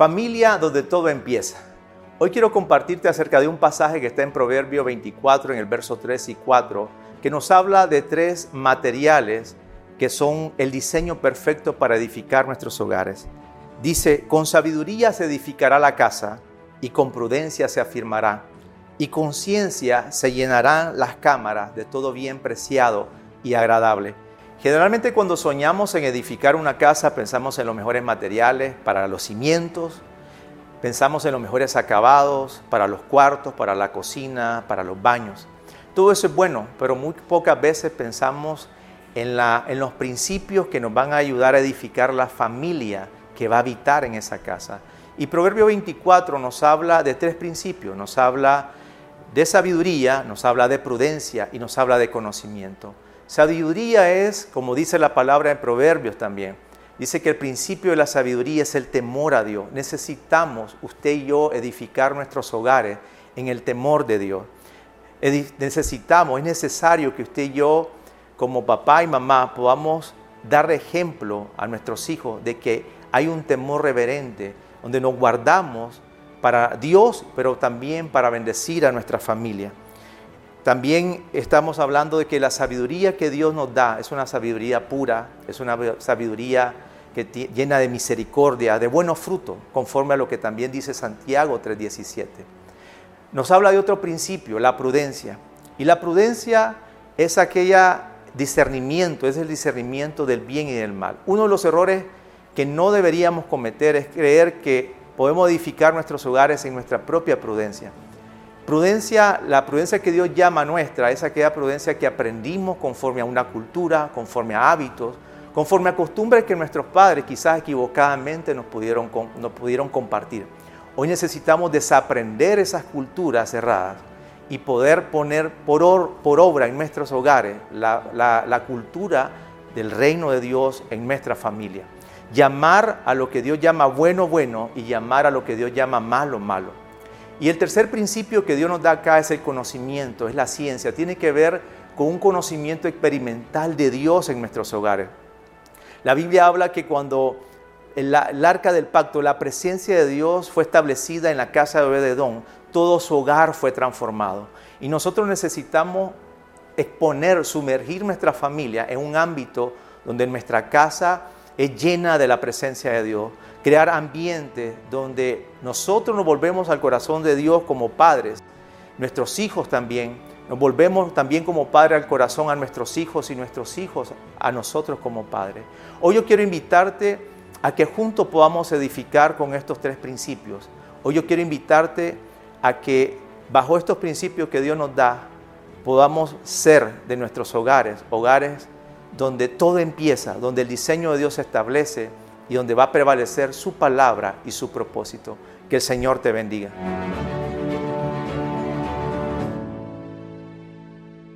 Familia donde todo empieza. Hoy quiero compartirte acerca de un pasaje que está en Proverbio 24, en el verso 3 y 4, que nos habla de tres materiales que son el diseño perfecto para edificar nuestros hogares. Dice, con sabiduría se edificará la casa y con prudencia se afirmará, y con ciencia se llenarán las cámaras de todo bien preciado y agradable. Generalmente cuando soñamos en edificar una casa pensamos en los mejores materiales para los cimientos, pensamos en los mejores acabados para los cuartos, para la cocina, para los baños. Todo eso es bueno, pero muy pocas veces pensamos en, los principios que nos van a ayudar a edificar la familia que va a habitar en esa casa. Y Proverbio 24 nos habla de tres principios. Nos habla de sabiduría, nos habla de prudencia y nos habla de conocimiento. Sabiduría es, como dice la palabra en Proverbios también, dice que el principio de la sabiduría es el temor a Dios. Necesitamos, usted y yo, edificar nuestros hogares en el temor de Dios. Necesitamos, es necesario que usted y yo, como papá y mamá, podamos dar ejemplo a nuestros hijos de que hay un temor reverente, donde nos guardamos para Dios, pero también para bendecir a nuestra familia. También estamos hablando de que la sabiduría que Dios nos da es una sabiduría pura, es una sabiduría que llena de misericordia, de buenos frutos, conforme a lo que también dice Santiago 3:17. Nos habla de otro principio, la prudencia. Y la prudencia es aquella discernimiento, es el discernimiento del bien y del mal. Uno de los errores que no deberíamos cometer es creer que podemos edificar nuestros hogares en nuestra propia prudencia. Prudencia, la prudencia que Dios llama nuestra es aquella prudencia que aprendimos conforme a una cultura, conforme a hábitos, conforme a costumbres que nuestros padres quizás equivocadamente nos pudieron, compartir. Hoy necesitamos desaprender esas culturas cerradas y poder poner por, por obra en nuestros hogares la, la cultura del reino de Dios en nuestra familia. Llamar a lo que Dios llama bueno, bueno y llamar a lo que Dios llama malo, malo. Y el tercer principio que Dios nos da acá es el conocimiento, es la ciencia. Tiene que ver con un conocimiento experimental de Dios en nuestros hogares. La Biblia habla que cuando el, arca del pacto, la presencia de Dios fue establecida en la casa de Obededón, todo su hogar fue transformado. Y nosotros necesitamos exponer, sumergir nuestra familia en un ámbito donde nuestra casa es llena de la presencia de Dios, crear ambientes donde nosotros nos volvemos al corazón de Dios como padres, nuestros hijos también, nos volvemos también como padre al corazón a nuestros hijos y nuestros hijos a nosotros como padres. Hoy yo quiero invitarte a que juntos podamos edificar con estos tres principios. Hoy yo quiero invitarte a que bajo estos principios que Dios nos da, podamos ser de nuestros hogares, hogares donde todo empieza, donde el diseño de Dios se establece y donde va a prevalecer su palabra y su propósito. Que el Señor te bendiga.